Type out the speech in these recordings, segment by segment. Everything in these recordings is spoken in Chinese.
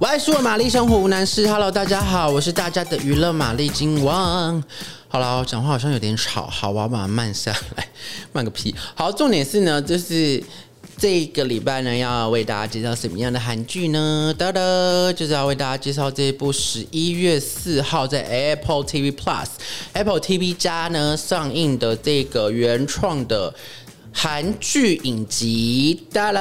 我爱说玛丽生活无难事。Hello，大家好，我是大家的娱乐玛丽金王。好了，讲话好像有点吵，好，我要把它慢下来，慢个屁。好，重点是呢，就是这个礼拜呢，要为大家介绍什么样的韩剧呢？哒哒，就是要为大家介绍这部十一月四号在 Apple TV Plus、Apple TV 加呢上映的这个原创的韩剧影集。哒哒，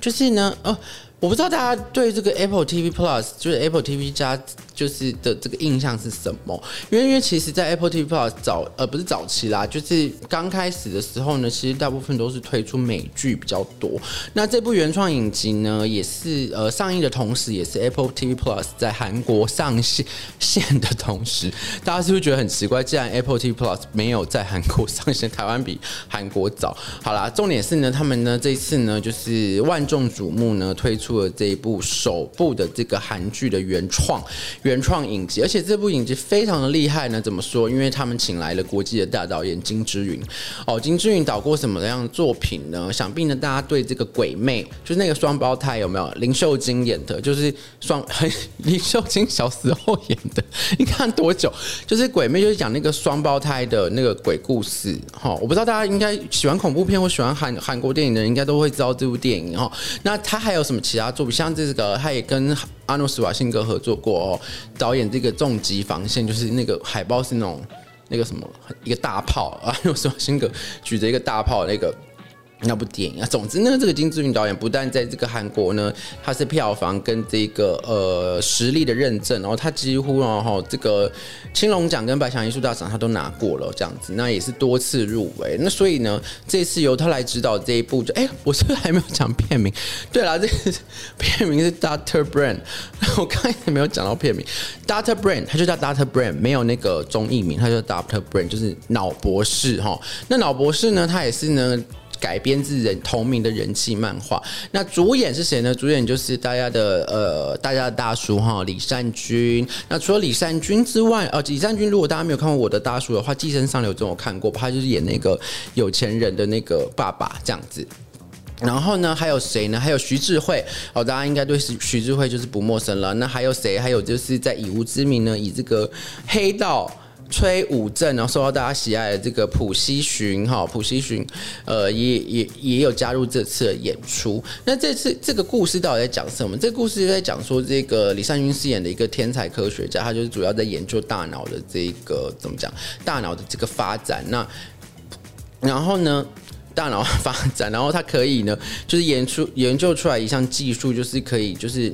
就是呢，哦。我不知道大家对这个 Apple TV Plus 就是 Apple TV 加就是的这个印象是什么？因为因为其实，在 Apple TV Plus 早呃不是早期啦，就是刚开始的时候呢，其实大部分都是推出美剧比较多。那这部原创影集呢，也是呃上映的同时，也是 Apple TV Plus 在韩国上线线的同时，大家是不是觉得很奇怪？既然 Apple TV Plus 没有在韩国上线，台湾比韩国早。好啦，重点是呢，他们呢这次呢，就是万众瞩目呢推出。出了这一部首部的这个韩剧的原创原创影集，而且这部影集非常的厉害呢。怎么说？因为他们请来了国际的大导演金智英哦，金智英导过什么样的作品呢？想必呢，大家对这个鬼魅，就是那个双胞胎有没有？林秀晶演的，就是双 林秀晶小时候演的，你看多久？就是鬼魅，就是讲那个双胞胎的那个鬼故事。哈，我不知道大家应该喜欢恐怖片或喜欢韩韩国电影的人，应该都会知道这部电影哈。那他还有什么其他作品？像这个，他也跟阿诺·斯瓦辛格合作过哦，导演这个《重疾防线》，就是那个海报是那种那个什么一个大炮，阿诺·斯瓦辛格举着一个大炮那个。那部电影啊，总之呢，这个金志云导演不但在这个韩国呢，他是票房跟这个呃实力的认证，然后他几乎然后这个青龙奖跟百想艺术大赏他都拿过了，这样子，那也是多次入围。那所以呢，这次由他来指导这一部，就哎，我是不是还没有讲片名？对了，这个片名是 Doctor Brain，我刚才没有讲到片名，Doctor Brain，他就叫 Doctor Brain，没有那个中译名，他叫 Doctor Brain，就是脑博士哈。那脑博士呢，他也是呢。改编自人同名的人气漫画，那主演是谁呢？主演就是大家的呃，大家的大叔哈，李善均。那除了李善均之外，呃，李善均如果大家没有看过我的大叔的话，《寄生上流》这种我看过，他就是演那个有钱人的那个爸爸这样子。然后呢，还有谁呢？还有徐智慧哦，大家应该对徐徐智慧就是不陌生了。那还有谁？还有就是在以无之名呢，以这个黑道。崔武正，然后受到大家喜爱的这个朴熙勋哈，朴熙勋，呃，也也也有加入这次的演出。那这次这个故事到底在讲什么？这个故事就在讲说，这个李善均饰演的一个天才科学家，他就是主要在研究大脑的这个怎么讲，大脑的这个发展。那然后呢，大脑发展，然后他可以呢，就是研出研究出来一项技术，就是可以就是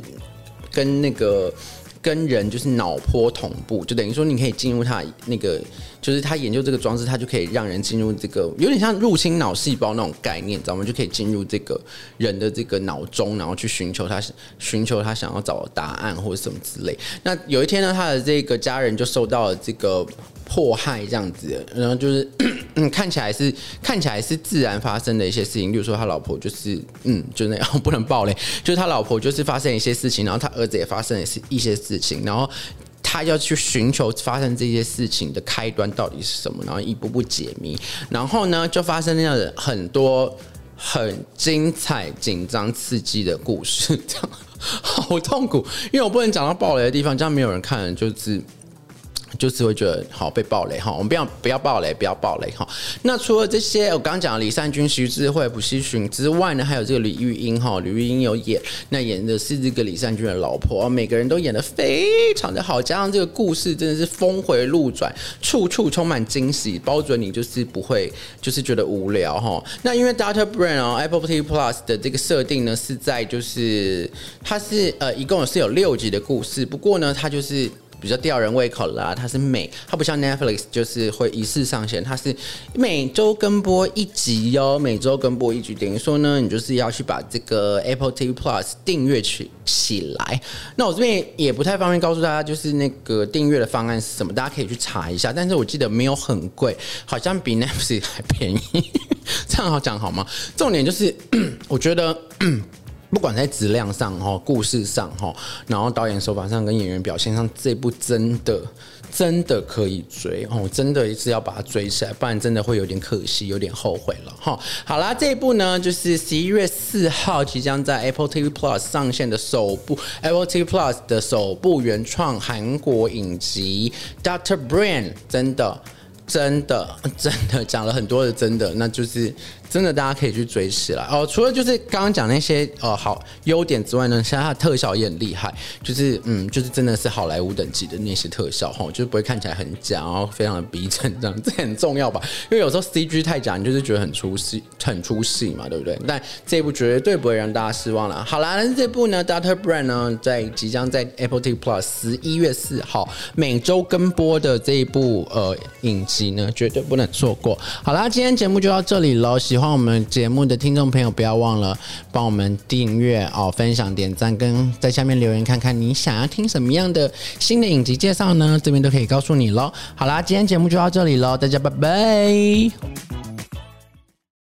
跟那个。跟人就是脑波同步，就等于说你可以进入他那个，就是他研究这个装置，他就可以让人进入这个有点像入侵脑细胞那种概念，知道吗？就可以进入这个人的这个脑中，然后去寻求他寻求他想要找的答案或者什么之类。那有一天呢，他的这个家人就收到了这个。迫害这样子，然后就是，看起来是看起来是自然发生的一些事情，比如说他老婆就是嗯，就那样 不能爆雷，就是他老婆就是发生一些事情，然后他儿子也发生了一些事情，然后他要去寻求发生这些事情的开端到底是什么，然后一步步解谜，然后呢就发生那样的很多很精彩、紧张、刺激的故事，这样 好痛苦，因为我不能讲到爆雷的地方，这样没有人看，就是。就是会觉得好被爆雷哈，我们不要不要爆雷，不要爆雷哈。那除了这些，我刚讲的李善均、徐智慧、朴熙勋之外呢，还有这个李玉英哈，李玉英有演，那演的是这个李善均的老婆，每个人都演得非常的好，加上这个故事真的是峰回路转，处处充满惊喜，包准你就是不会就是觉得无聊哈。那因为 Doctor Brain 哦，Apple TV Plus 的这个设定呢是在就是它是呃一共是有六集的故事，不过呢它就是。比较吊人胃口啦，它是每，它不像 Netflix，就是会一次上线，它是每周更播一集哟，每周更播一集，等于说呢，你就是要去把这个 Apple TV Plus 订阅起起来。那我这边也不太方便告诉大家，就是那个订阅的方案是什么，大家可以去查一下。但是我记得没有很贵，好像比 Netflix 还便宜，这样好讲好吗？重点就是，我觉得。不管在质量上哈，故事上哈，然后导演手法上跟演员表现上，这部真的真的可以追哦，真的是要把它追起来，不然真的会有点可惜，有点后悔了哈。好啦，这一部呢，就是十一月四号即将在 Apple TV Plus 上线的首部 Apple TV Plus 的首部原创韩国影集《Doctor Brain》，真的，真的，真的讲了很多的真的，那就是。真的，大家可以去追起来哦。除了就是刚刚讲那些呃好优点之外呢，现在它的特效也很厉害，就是嗯，就是真的是好莱坞等级的那些特效哈，就是不会看起来很假，然后非常的逼真，这样这很重要吧？因为有时候 CG 太假，你就是觉得很出戏，很出戏嘛，对不对？但这部绝对不会让大家失望了。好啦，那这部呢，Dr. Brain 呢，在即将在 Apple TV Plus 十一月四号每周更播的这一部呃影集呢，绝对不能错过。好啦，今天节目就到这里喽，喜欢欢。我们节目的听众朋友，不要忘了帮我们订阅哦、分享、点赞，跟在下面留言，看看你想要听什么样的新的影集介绍呢？这边都可以告诉你喽。好啦，今天节目就到这里喽，大家拜拜。